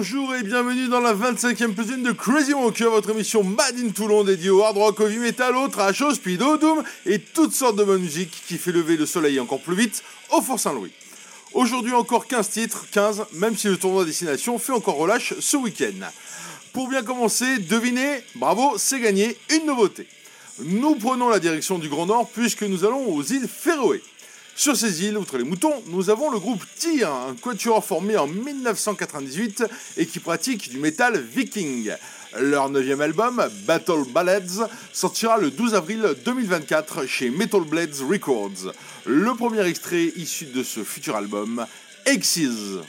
Bonjour et bienvenue dans la 25e platine de Crazy Monkey, votre émission Mad in Toulon dédiée au hard rock, au heavy metal, au trash, au speed, au doom et toutes sortes de bonne musique qui fait lever le soleil encore plus vite au Fort Saint-Louis. Aujourd'hui encore 15 titres, 15, même si le tournoi destination fait encore relâche ce week-end. Pour bien commencer, devinez, bravo, c'est gagné, une nouveauté. Nous prenons la direction du Grand Nord puisque nous allons aux îles Féroé. Sur ces îles, outre les moutons, nous avons le groupe Tyr, un quatuor formé en 1998 et qui pratique du métal viking. Leur neuvième album, Battle Ballads, sortira le 12 avril 2024 chez Metal Blades Records. Le premier extrait issu de ce futur album, Exes.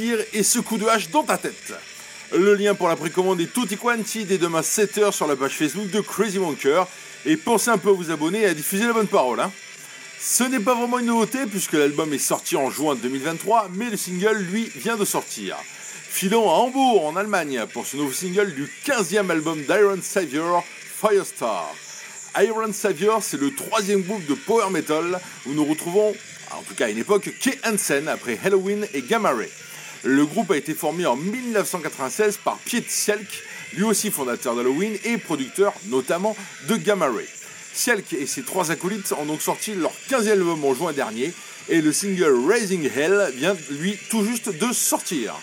Et ce coup de hache dans ta tête. Le lien pour la précommande est tutti quanti dès demain 7h sur la page Facebook de Crazy Wonker. Et pensez un peu à vous abonner et à diffuser la bonne parole. Hein. Ce n'est pas vraiment une nouveauté puisque l'album est sorti en juin 2023, mais le single, lui, vient de sortir. Filons à Hambourg, en Allemagne, pour ce nouveau single du 15e album d'Iron Savior, Firestar. Iron Savior, c'est le troisième groupe de power metal où nous retrouvons en tout cas à une époque, Kay Hansen après Halloween et Gamma Ray. Le groupe a été formé en 1996 par Piet Sielk, lui aussi fondateur d'Halloween et producteur notamment de Gamma Ray. Sielk et ses trois acolytes ont donc sorti leur 15e album en juin dernier et le single Raising Hell vient lui tout juste de sortir.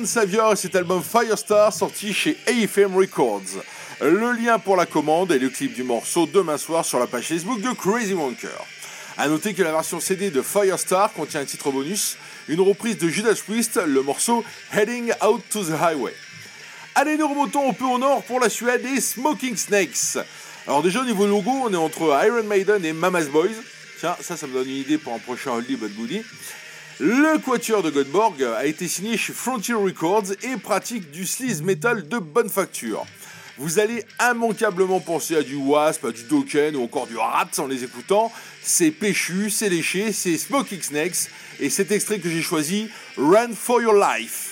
Iron Savior et cet album Firestar sorti chez AFM Records. Le lien pour la commande et le clip du morceau demain soir sur la page Facebook de Crazy Wonker. A noter que la version CD de Firestar contient un titre bonus, une reprise de Judas Priest, le morceau Heading Out to the Highway. Allez, nous remontons un peu au nord pour la Suède et Smoking Snakes. Alors déjà au niveau logo, on est entre Iron Maiden et Mama's Boys. Tiens, ça, ça me donne une idée pour un prochain Oldie But. Le quatuor de Godborg a été signé chez Frontier Records et pratique du sleaze metal de bonne facture. Vous allez immanquablement penser à du Wasp, à du Dokken ou encore du Rat en les écoutant. C'est péchu, c'est léché, c'est Smoking Snakes et cet extrait que j'ai choisi, Run for Your Life.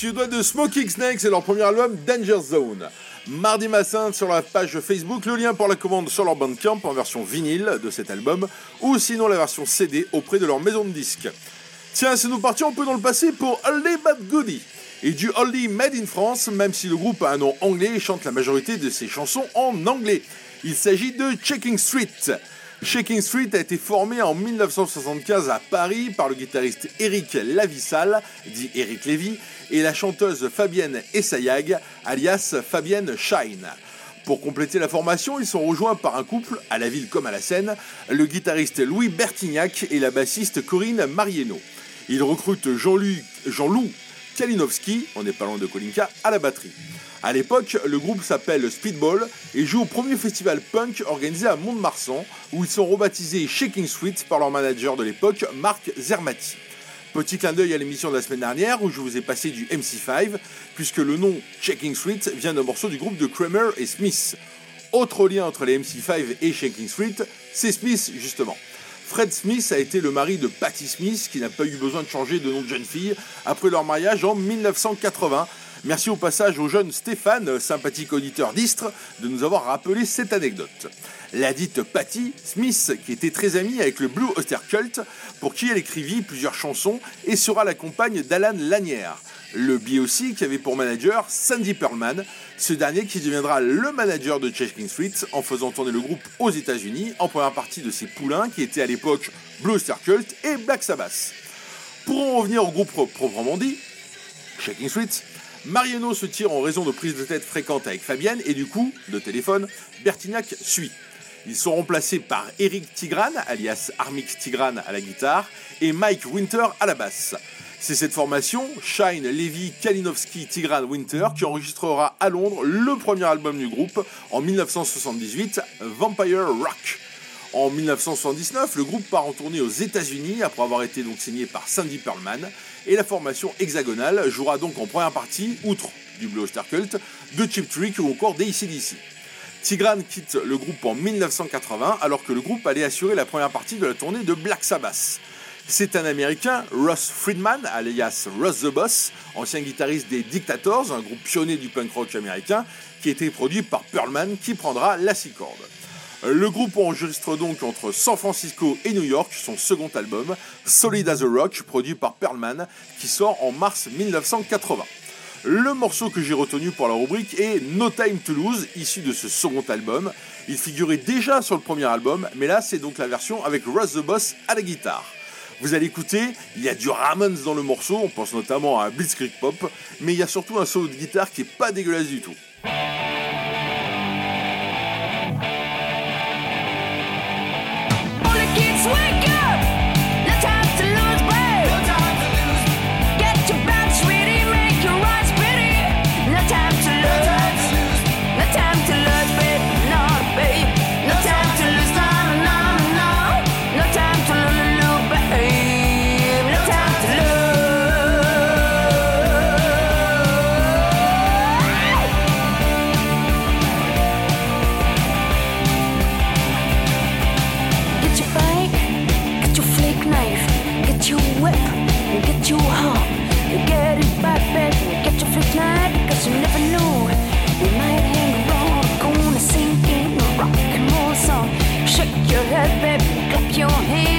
Suédois de Smoking Snakes et leur premier album Danger Zone. Mardi matin sur la page Facebook, le lien pour la commande sur leur Bandcamp en version vinyle de cet album ou sinon la version CD auprès de leur maison de disques. Tiens, si nous partions un peu dans le passé pour Oldie Bad Goody et du Oldie Made in France, même si le groupe a un nom anglais et chante la majorité de ses chansons en anglais. Il s'agit de Checking Street. Shaking Street a été formé en 1975 à Paris par le guitariste Eric Lavissal, dit Eric Lévy, et la chanteuse Fabienne Essayag, alias Fabienne Shine. Pour compléter la formation, ils sont rejoints par un couple, à la ville comme à la scène, le guitariste Louis Bertignac et la bassiste Corinne Marieno. Ils recrutent Jean-Loup Kalinowski, on n'est pas loin de Kolinka, à la batterie. A l'époque, le groupe s'appelle Speedball et joue au premier festival punk organisé à Mont-de-Marsan, où ils sont rebaptisés Shaking Sweet par leur manager de l'époque, Marc Zermati. Petit clin d'œil à l'émission de la semaine dernière où je vous ai passé du MC5, puisque le nom Shaking Sweet vient d'un morceau du groupe de Kramer et Smith. Autre lien entre les MC5 et Shaking Street, c'est Smith justement. Fred Smith a été le mari de Patty Smith qui n'a pas eu besoin de changer de nom de jeune fille après leur mariage en 1980. Merci au passage au jeune Stéphane, sympathique auditeur d'Istre, de nous avoir rappelé cette anecdote. La dite Patty Smith, qui était très amie avec le Blue Oyster Cult, pour qui elle écrivit plusieurs chansons et sera la compagne d'Alan Lanière. Le B.O.C. qui avait pour manager Sandy Pearlman, ce dernier qui deviendra le manager de Chasing Street en faisant tourner le groupe aux États-Unis en première partie de ses poulains qui étaient à l'époque Blue Oyster Cult et Black Sabbath. Pour en revenir au groupe proprement dit, Shaking Street, Mariano se tire en raison de prises de tête fréquentes avec Fabienne et du coup, de téléphone, Bertignac suit. Ils sont remplacés par Eric Tigran, alias Armix Tigran à la guitare, et Mike Winter à la basse. C'est cette formation, Shine, Levy, Kalinowski, Tigran, Winter, qui enregistrera à Londres le premier album du groupe en 1978, Vampire Rock. En 1979, le groupe part en tournée aux États-Unis après avoir été donc signé par Sandy Pearlman, et la formation hexagonale jouera donc en première partie, outre du Blue Star Cult, de Chip Trick ou encore d'ACDC. Tigran quitte le groupe en 1980 alors que le groupe allait assurer la première partie de la tournée de Black Sabbath. C'est un américain, Ross Friedman, alias Ross the Boss, ancien guitariste des Dictators, un groupe pionnier du punk rock américain, qui a été produit par Pearlman qui prendra la six cordes. Le groupe enregistre donc entre San Francisco et New York son second album, Solid as a Rock, produit par Pearlman, qui sort en mars 1980. Le morceau que j'ai retenu pour la rubrique est No Time to Lose, issu de ce second album. Il figurait déjà sur le premier album, mais là c'est donc la version avec Russ the Boss à la guitare. Vous allez écouter, il y a du Ramones dans le morceau, on pense notamment à Blitzkrieg Pop, mais il y a surtout un solo de guitare qui est pas dégueulasse du tout. get you home. You get it back, babe, you get your free because you never know. You might hang around, gonna in. Shake your head, baby, clap your hands.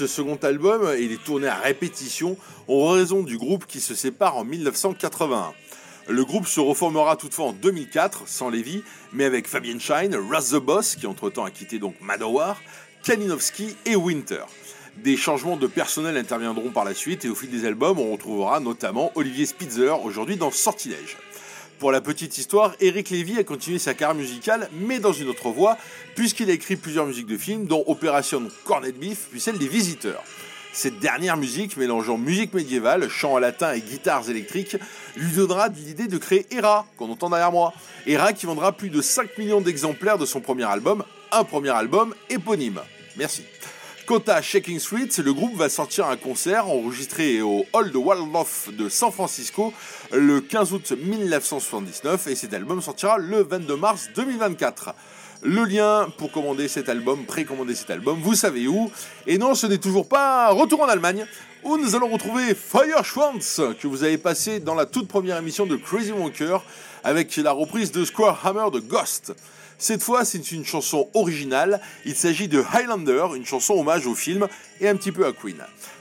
Ce second album et les tournées à répétition ont raison du groupe qui se sépare en 1981. Le groupe se reformera toutefois en 2004, sans Levy, mais avec Fabian Shine, Raz the Boss, qui entre-temps a quitté donc Madowar, Kalinowski et Winter. Des changements de personnel interviendront par la suite et au fil des albums, on retrouvera notamment Olivier Spitzer, aujourd'hui dans Sortilège. Pour la petite histoire, Eric Lévy a continué sa carrière musicale, mais dans une autre voie, puisqu'il a écrit plusieurs musiques de films, dont Opération Cornet Beef, puis celle des Visiteurs. Cette dernière musique, mélangeant musique médiévale, chant en latin et guitares électriques, lui donnera l'idée de créer Hera, qu'on entend derrière moi. Hera qui vendra plus de 5 millions d'exemplaires de son premier album, un premier album éponyme. Merci. Quant à Shaking Street, le groupe va sortir un concert enregistré au Hall de Waldorf de San Francisco le 15 août 1979 et cet album sortira le 22 mars 2024. Le lien pour commander cet album, précommander cet album, vous savez où. Et non, ce n'est toujours pas retour en Allemagne, où nous allons retrouver Fire Schwanz, que vous avez passé dans la toute première émission de Crazy Wonker, avec la reprise de Square Hammer de Ghost. Cette fois, c'est une chanson originale. Il s'agit de Highlander, une chanson hommage au film et un petit peu à Queen.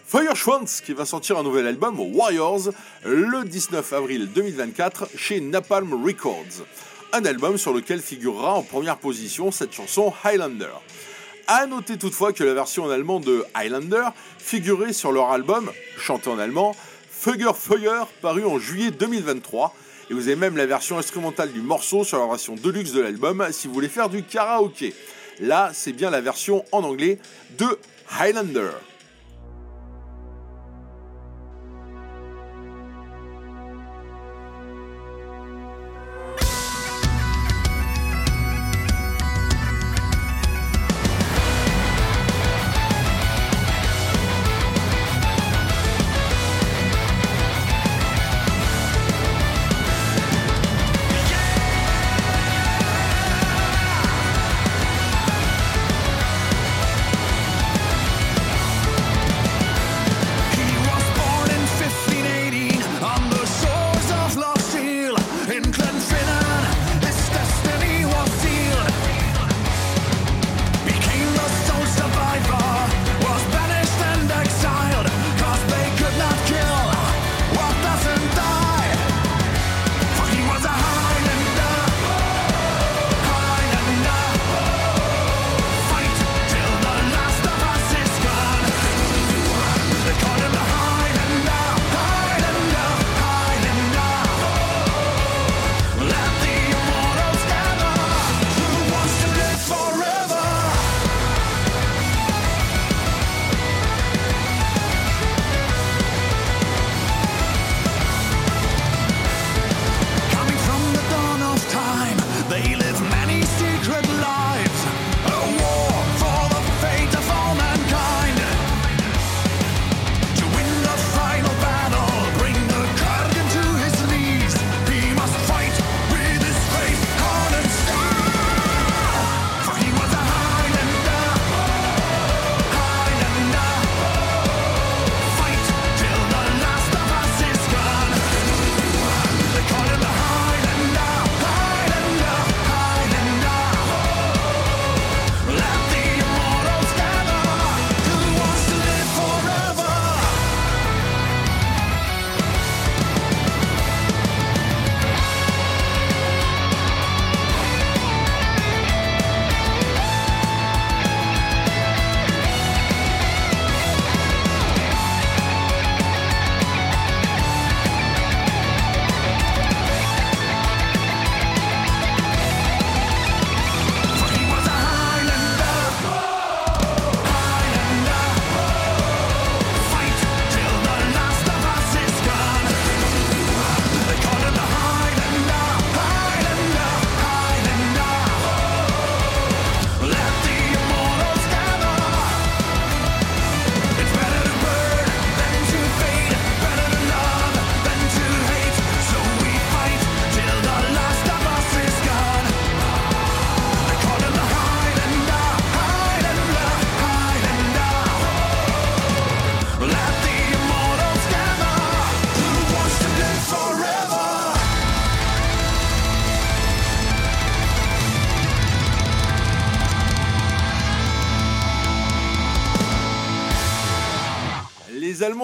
Fire Schwanz qui va sortir un nouvel album, Warriors, le 19 avril 2024 chez Napalm Records. Un album sur lequel figurera en première position cette chanson Highlander. A noter toutefois que la version en allemand de Highlander figurait sur leur album, chanté en allemand, Feuer Feuer, paru en juillet 2023 et vous avez même la version instrumentale du morceau sur la version deluxe de l'album si vous voulez faire du karaoké. Là, c'est bien la version en anglais de Highlander.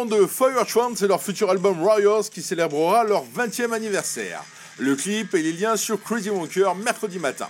Allemands de Feuerschwanz c'est leur futur album Warriors qui célébrera leur 20e anniversaire. Le clip et les liens sur Crazy Wonker mercredi matin.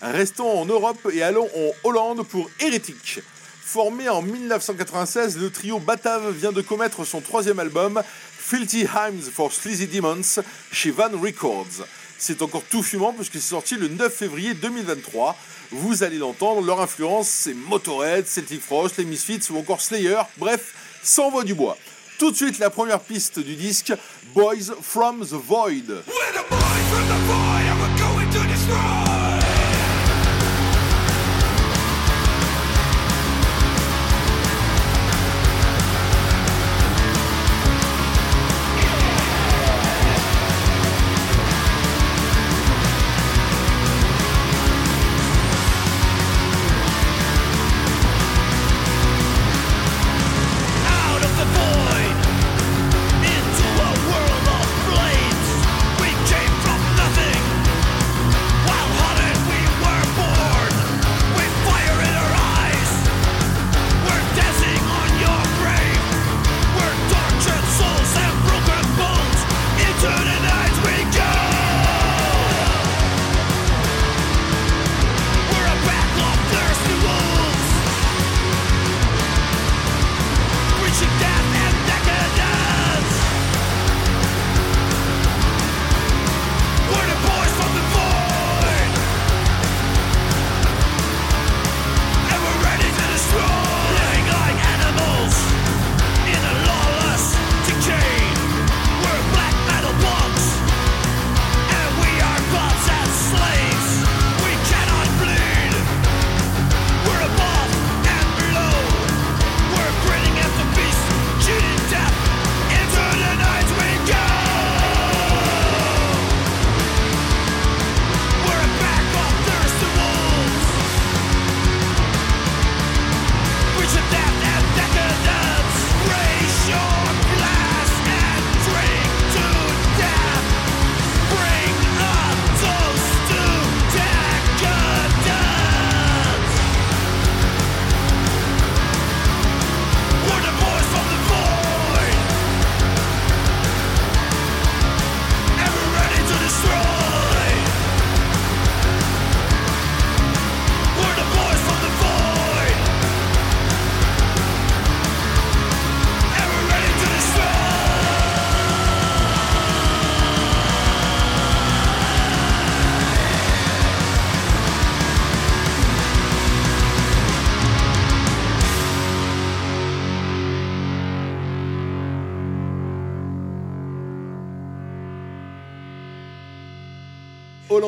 Restons en Europe et allons en Hollande pour Hérétique. Formé en 1996, le trio Batave vient de commettre son troisième album, Filthy Hymns for Sleazy Demons, chez Van Records. C'est encore tout fumant puisque c'est sorti le 9 février 2023. Vous allez l'entendre, leur influence c'est Motorhead, Celtic Frost, les Misfits ou encore Slayer, bref, sans voix du bois. Tout de suite la première piste du disque, Boys from the Void.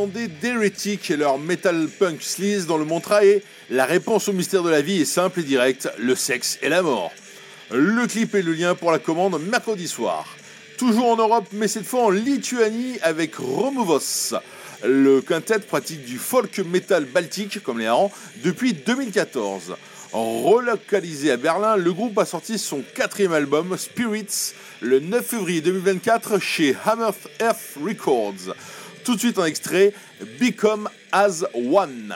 Hollandais d'Heretic et leur metal punk sleaze dans le montrae La réponse au mystère de la vie est simple et directe, le sexe et la mort. Le clip et le lien pour la commande mercredi soir. Toujours en Europe, mais cette fois en Lituanie avec Romovos. Le quintet pratique du folk metal baltique, comme les harengs, depuis 2014. Relocalisé à Berlin, le groupe a sorti son quatrième album, Spirits, le 9 février 2024 chez Hammer Earth Records. Tout de suite en extrait, Become as One.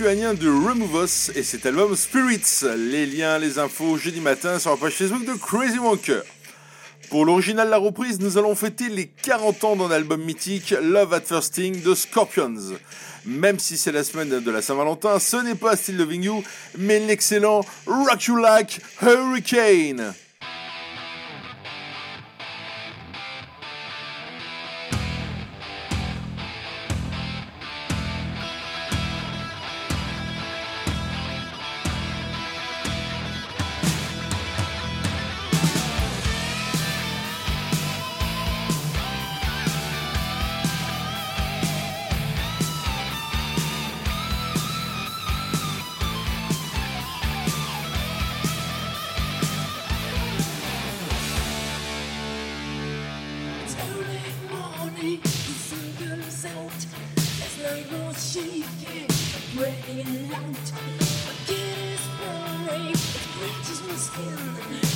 Lituanien de Remove Us et cet album Spirits. Les liens, les infos jeudi matin sur la page Facebook de Crazy Wonker. Pour l'original La Reprise, nous allons fêter les 40 ans d'un album mythique, Love at First Sting de Scorpions. Même si c'est la semaine de la Saint-Valentin, ce n'est pas Still Loving You, mais l'excellent Rock You Like Hurricane. herself. There's no more she can bring out. My kid is burning, it reaches my skin.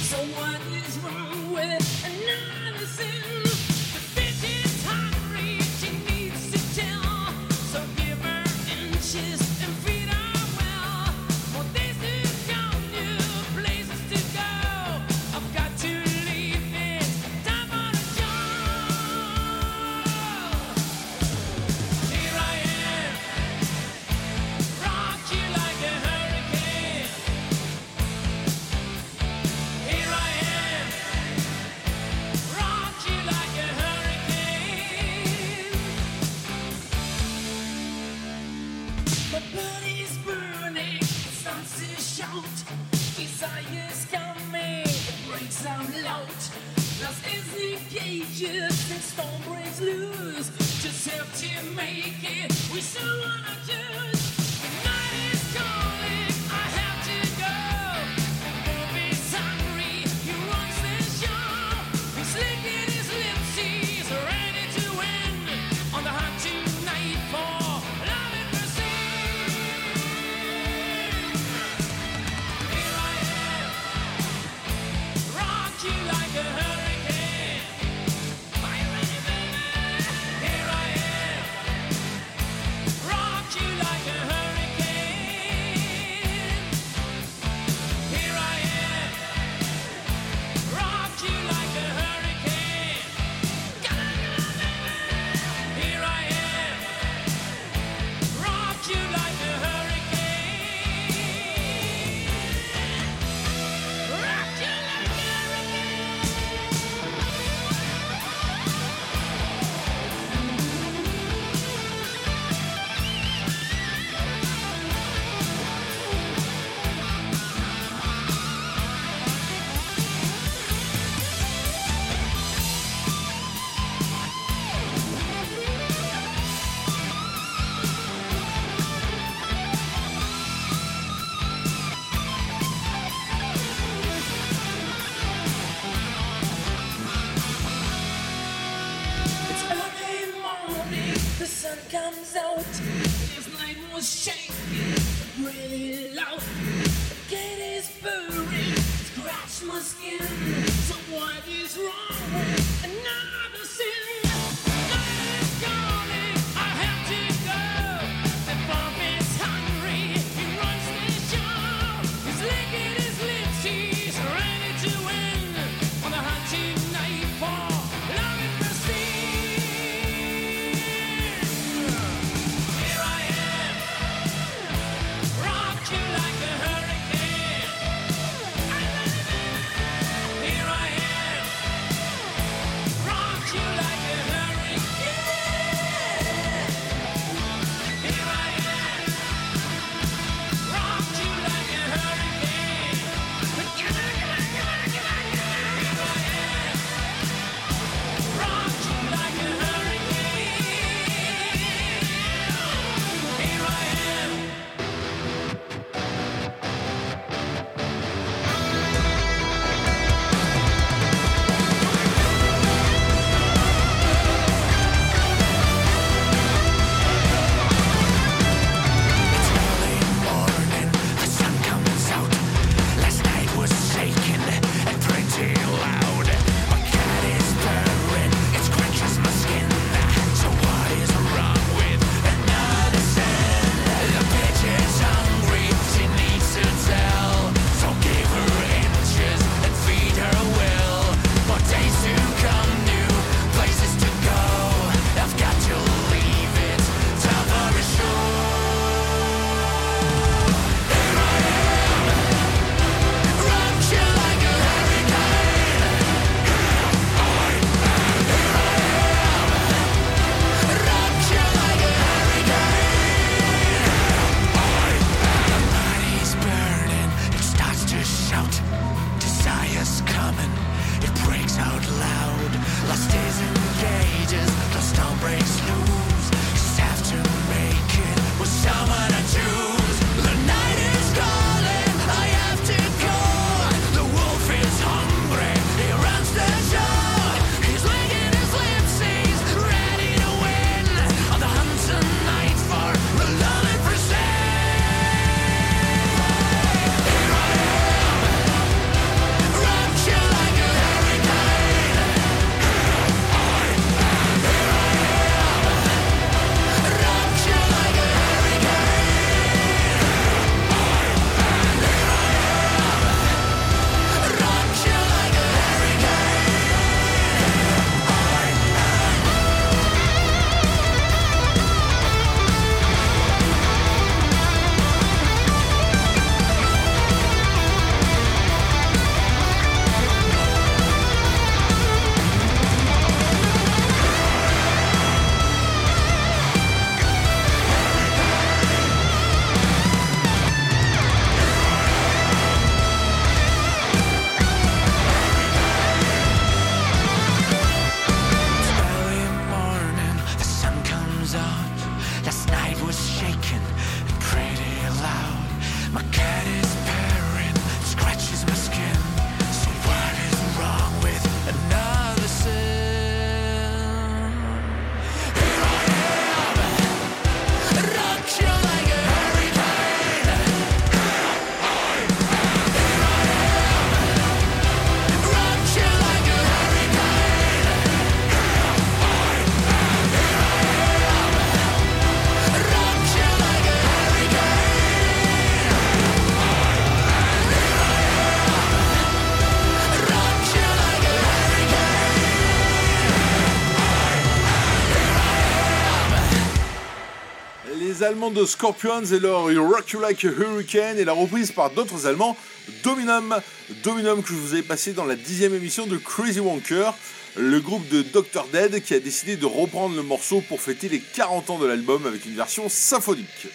Allemands de Scorpions et leur Rock You Like a Hurricane et la reprise par d'autres Allemands, Dominum. Dominum que je vous avais passé dans la dixième émission de Crazy Wonker, le groupe de Dr. Dead qui a décidé de reprendre le morceau pour fêter les 40 ans de l'album avec une version symphonique.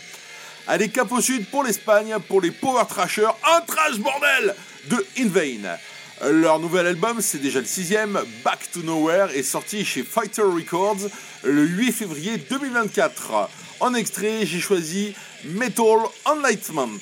Allez, cap au sud pour l'Espagne, pour les Power Trashers, un trash bordel de In Vain. Leur nouvel album, c'est déjà le sixième, Back to Nowhere, est sorti chez Fighter Records le 8 février 2024. En extrait, j'ai choisi Metal Enlightenment.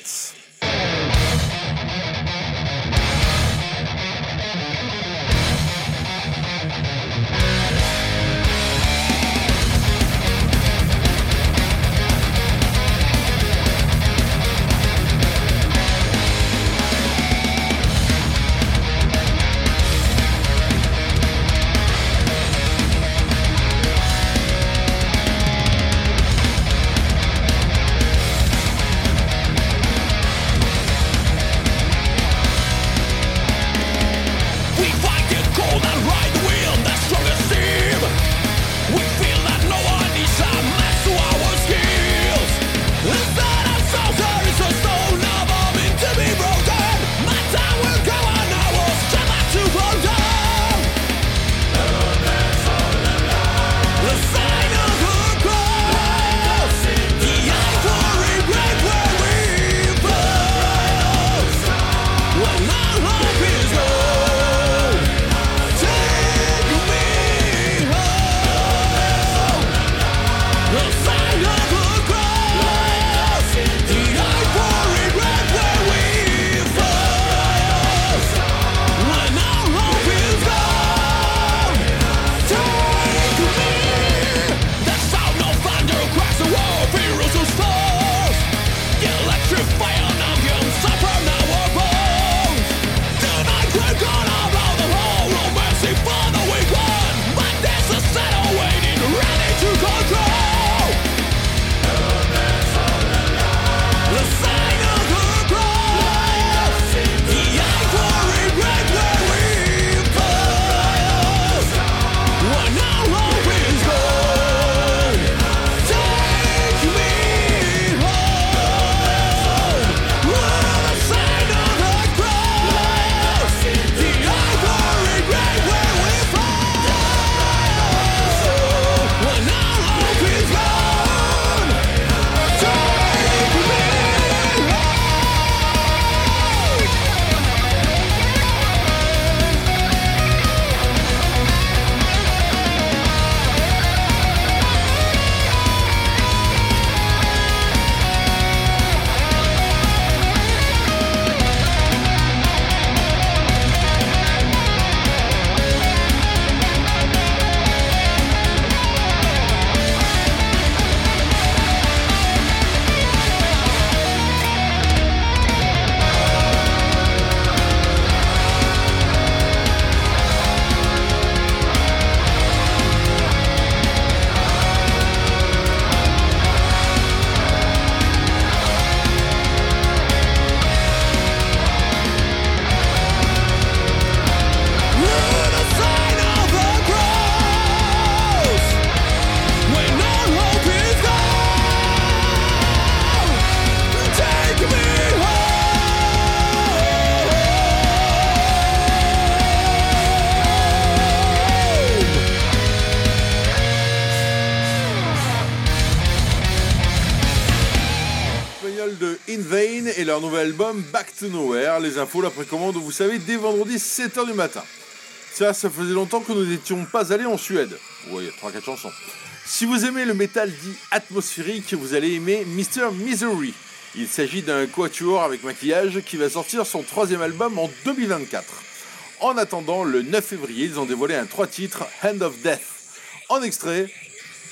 7h du matin. Ça, ça faisait longtemps que nous n'étions pas allés en Suède. Ouais, il y a 3-4 chansons. Si vous aimez le métal dit atmosphérique, vous allez aimer Mr. Misery. Il s'agit d'un quatuor avec maquillage qui va sortir son troisième album en 2024. En attendant, le 9 février, ils ont dévoilé un trois titres, Hand of Death. En extrait,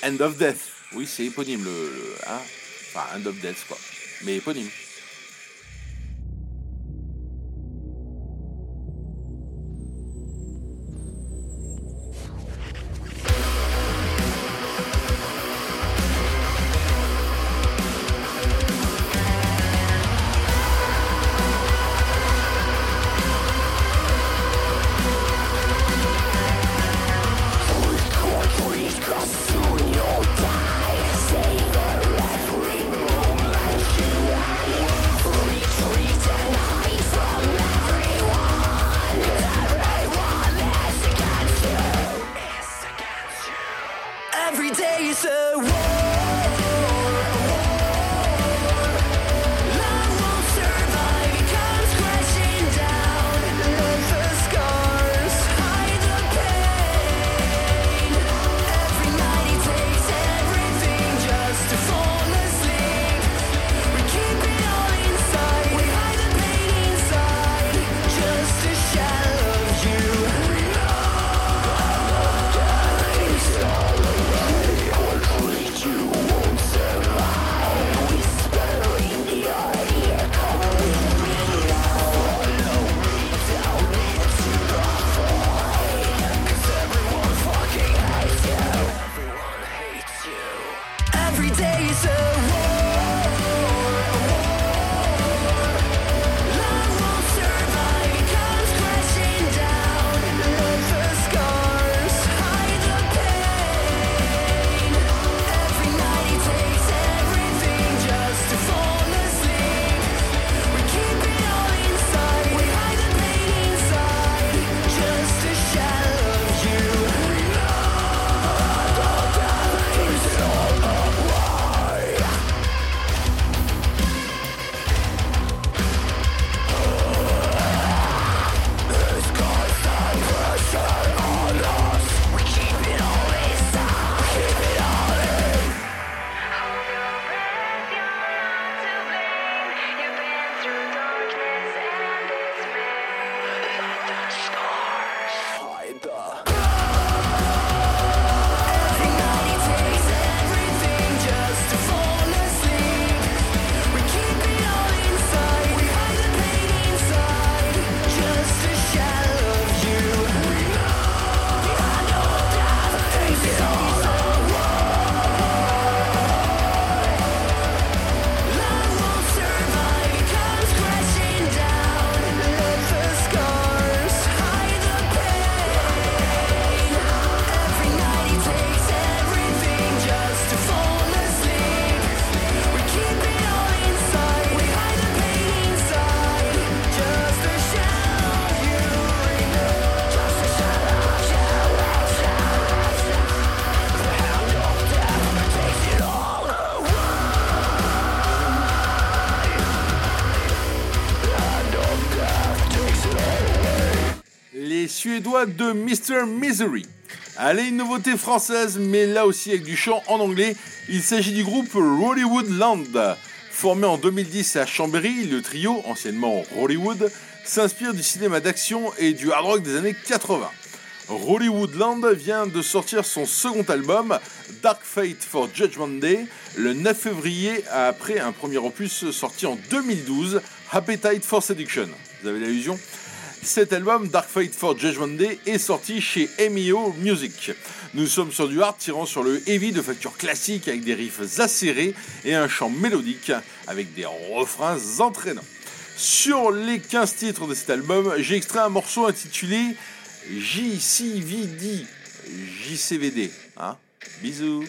End of Death. Oui, c'est éponyme le, le hein enfin, End of Death quoi, mais éponyme. De Mr. Misery. Allez, une nouveauté française, mais là aussi avec du chant en anglais. Il s'agit du groupe Rollywood Land. Formé en 2010 à Chambéry, le trio, anciennement Rollywood, s'inspire du cinéma d'action et du hard rock des années 80. Rollywood Land vient de sortir son second album, Dark Fate for Judgment Day, le 9 février après un premier opus sorti en 2012, Appetite for Seduction. Vous avez l'allusion? Cet album, Dark Fate for Judgment Day, est sorti chez MEO Music. Nous sommes sur du hard tirant sur le heavy de facture classique avec des riffs acérés et un chant mélodique avec des refrains entraînants. Sur les 15 titres de cet album, j'ai extrait un morceau intitulé JCVD. JCVD. Hein Bisous.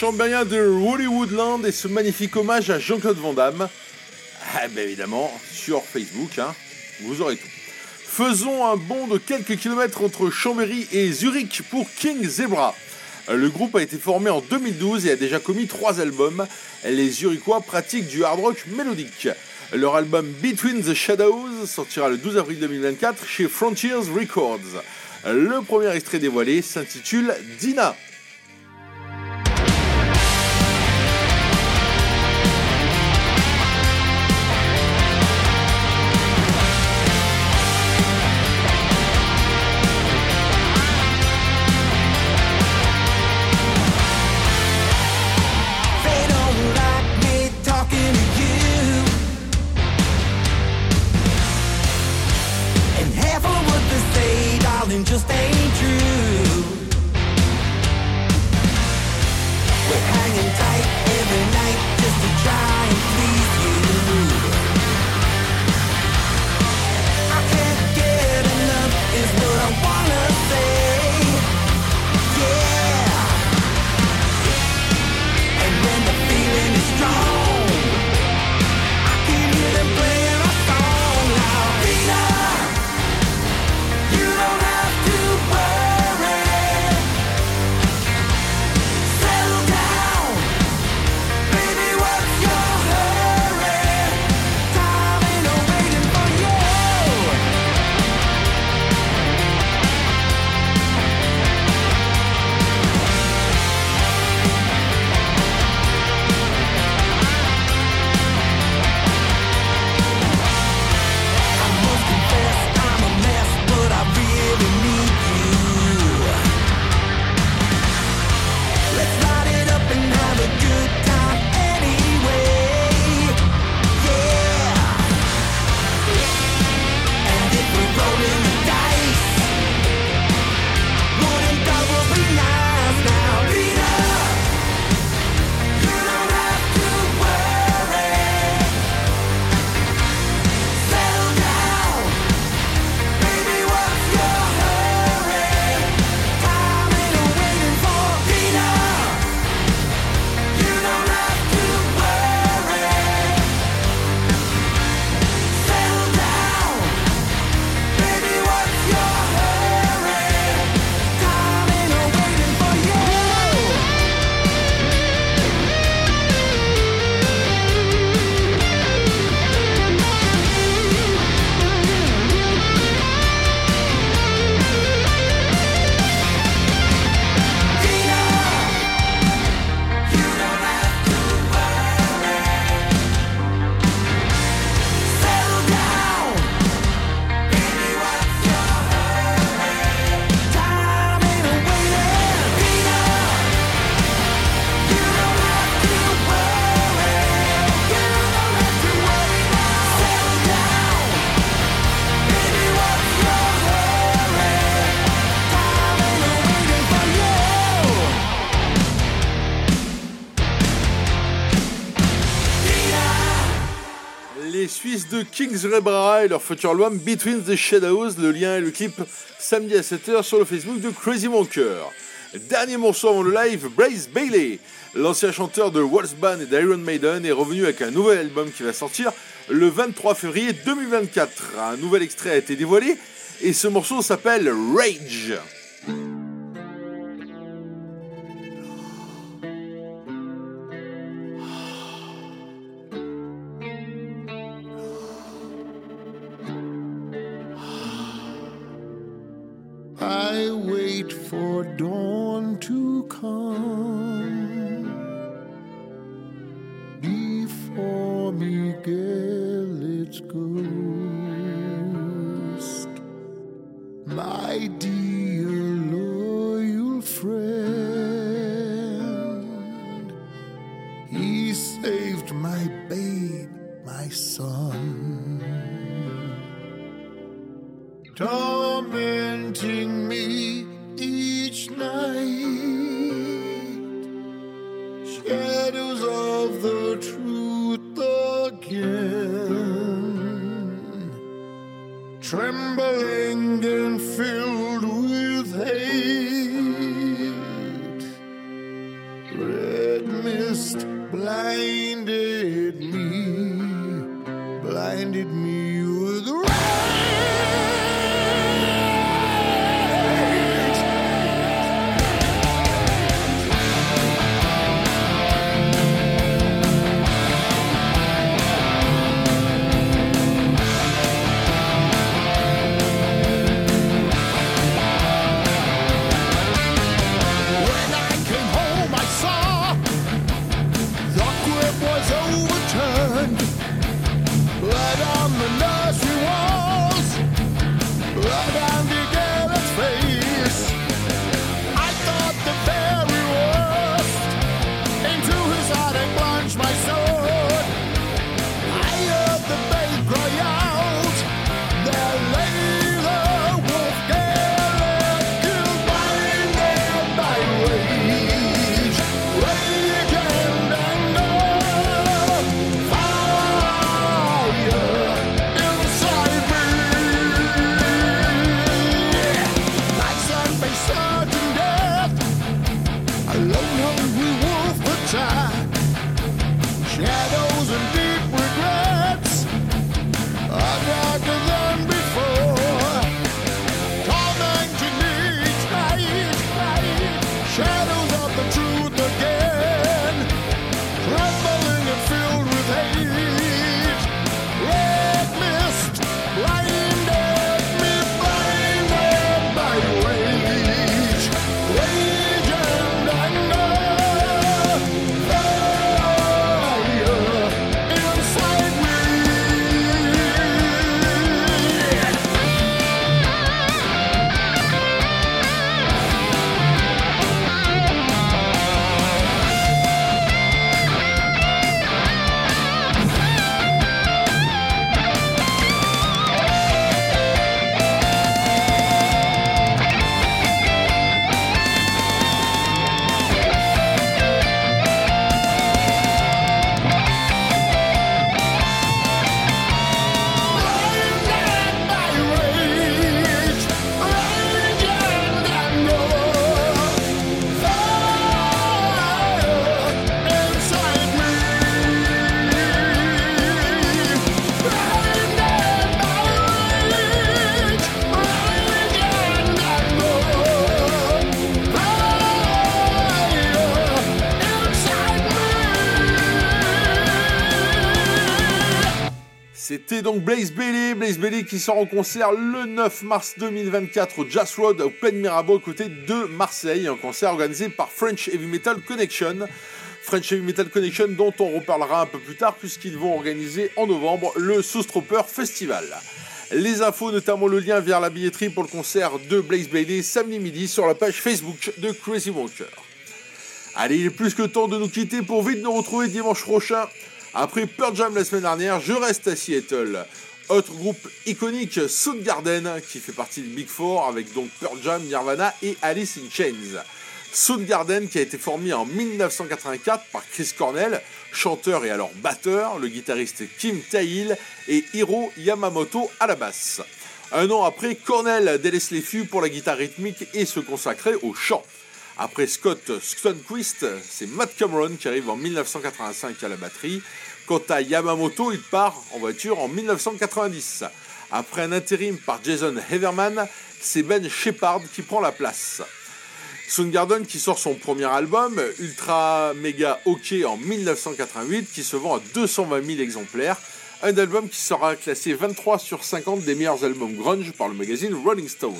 Chambérien de Hollywoodland et ce magnifique hommage à Jean-Claude Van Damme. Ah, ben évidemment, sur Facebook, hein, vous aurez tout. Faisons un bond de quelques kilomètres entre Chambéry et Zurich pour King Zebra. Le groupe a été formé en 2012 et a déjà commis trois albums. Les Zurichois pratiquent du hard rock mélodique. Leur album Between the Shadows sortira le 12 avril 2024 chez Frontiers Records. Le premier extrait dévoilé s'intitule Dina. Kings Rebra et leur futur album Between the Shadows. Le lien et le clip samedi à 7h sur le Facebook de Crazy Monker. Dernier morceau avant le live, Brace Bailey. L'ancien chanteur de Waltz Band et d'Iron Maiden est revenu avec un nouvel album qui va sortir le 23 février 2024. Un nouvel extrait a été dévoilé et ce morceau s'appelle Rage. wait for dawn to come. Before Miguel, it's ghost. My dear loyal friend, he saved my babe, my son tormenting me night, shadows of the truth again, trembling in fear. Donc Blaze Bailey, Blaze Bailey qui sort en concert le 9 mars 2024 au Jazz Road au Pen Mirabeau aux côtés de Marseille, un concert organisé par French Heavy Metal Connection. French Heavy Metal Connection dont on reparlera un peu plus tard puisqu'ils vont organiser en novembre le Soustropper Festival. Les infos, notamment le lien vers la billetterie pour le concert de Blaze Bailey samedi midi sur la page Facebook de Crazy Walker. Allez, il est plus que temps de nous quitter pour vite nous retrouver dimanche prochain. Après Pearl Jam la semaine dernière, je reste à Seattle. Autre groupe iconique, Soundgarden, qui fait partie du Big Four avec donc Pearl Jam, Nirvana et Alice in Chains. Soundgarden qui a été formé en 1984 par Chris Cornell, chanteur et alors batteur, le guitariste Kim Tail et Hiro Yamamoto à la basse. Un an après, Cornell délaisse les fûts pour la guitare rythmique et se consacrait au chant. Après Scott Stunquist, c'est Matt Cameron qui arrive en 1985 à la batterie. Quant à Yamamoto, il part en voiture en 1990. Après un intérim par Jason Heatherman, c'est Ben Shepard qui prend la place. Soundgarden qui sort son premier album, Ultra Mega OK en 1988, qui se vend à 220 000 exemplaires. Un album qui sera classé 23 sur 50 des meilleurs albums grunge par le magazine Rolling Stone.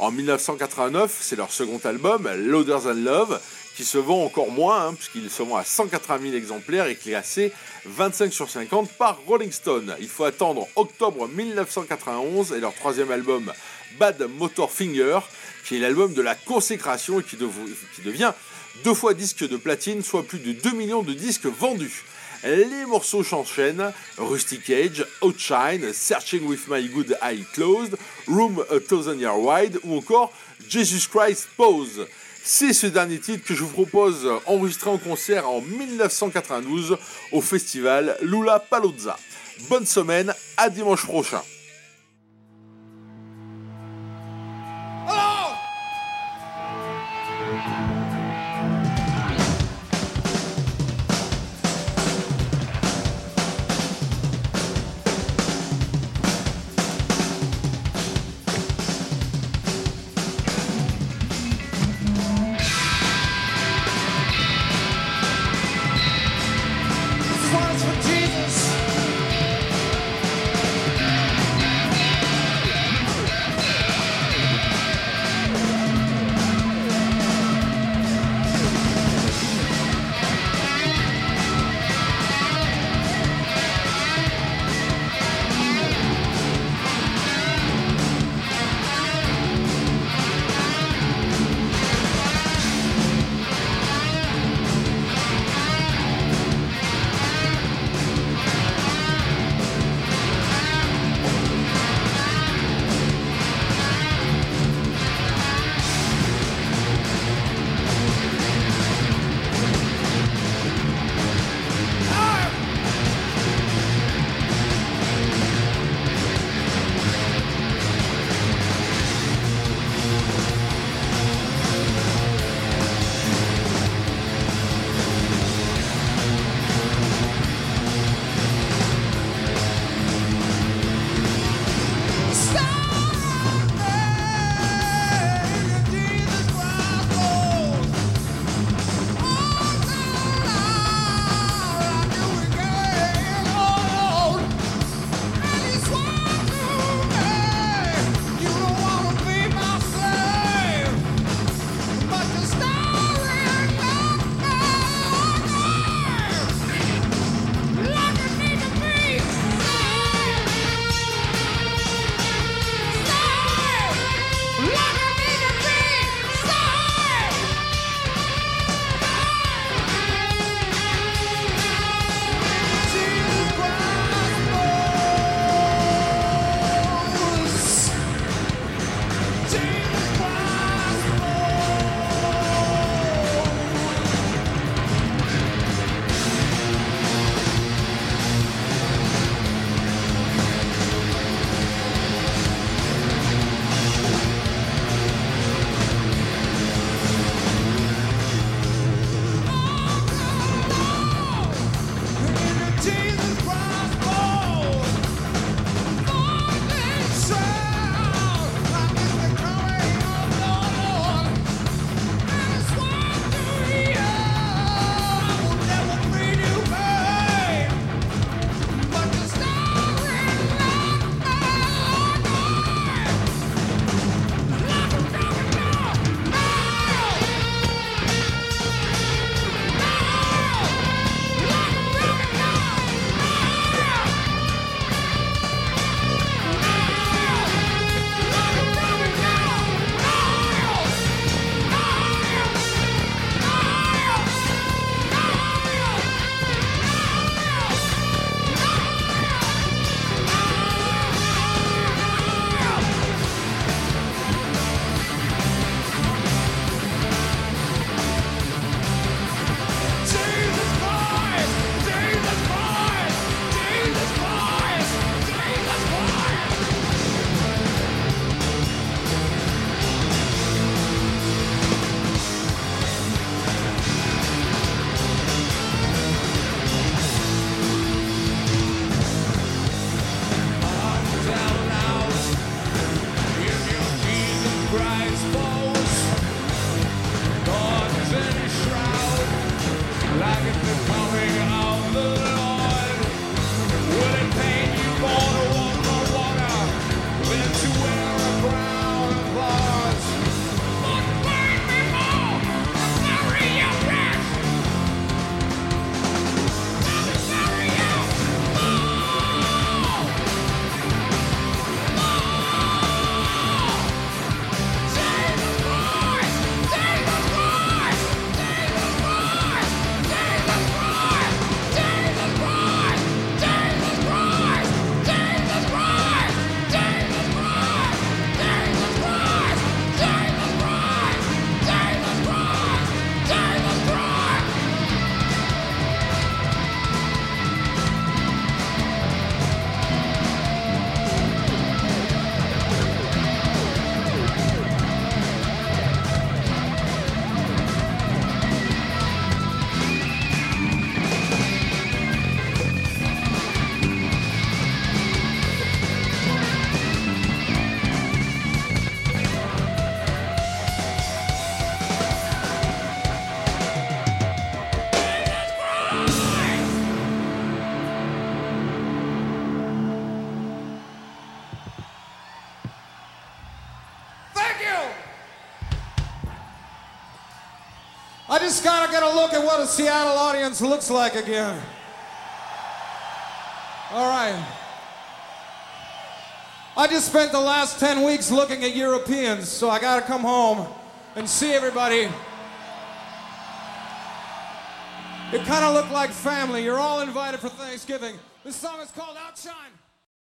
En 1989, c'est leur second album, Louder Than Love, qui se vend encore moins, hein, puisqu'il se vend à 180 000 exemplaires et classé 25 sur 50 par Rolling Stone. Il faut attendre octobre 1991 et leur troisième album, Bad Motor Finger, qui est l'album de la consécration et qui, qui devient deux fois disque de platine, soit plus de 2 millions de disques vendus. Les morceaux s'enchaînent Rusty Cage, Outshine, Searching with My Good Eye Closed, Room a Thousand Year Wide ou encore Jesus Christ Pose. C'est ce dernier titre que je vous propose enregistré en concert en 1992 au festival Lula Palozza. Bonne semaine, à dimanche prochain. Just gotta get a look at what a Seattle audience looks like again. All right. I just spent the last 10 weeks looking at Europeans, so I gotta come home and see everybody. You kind of look like family. You're all invited for Thanksgiving. This song is called Outshine.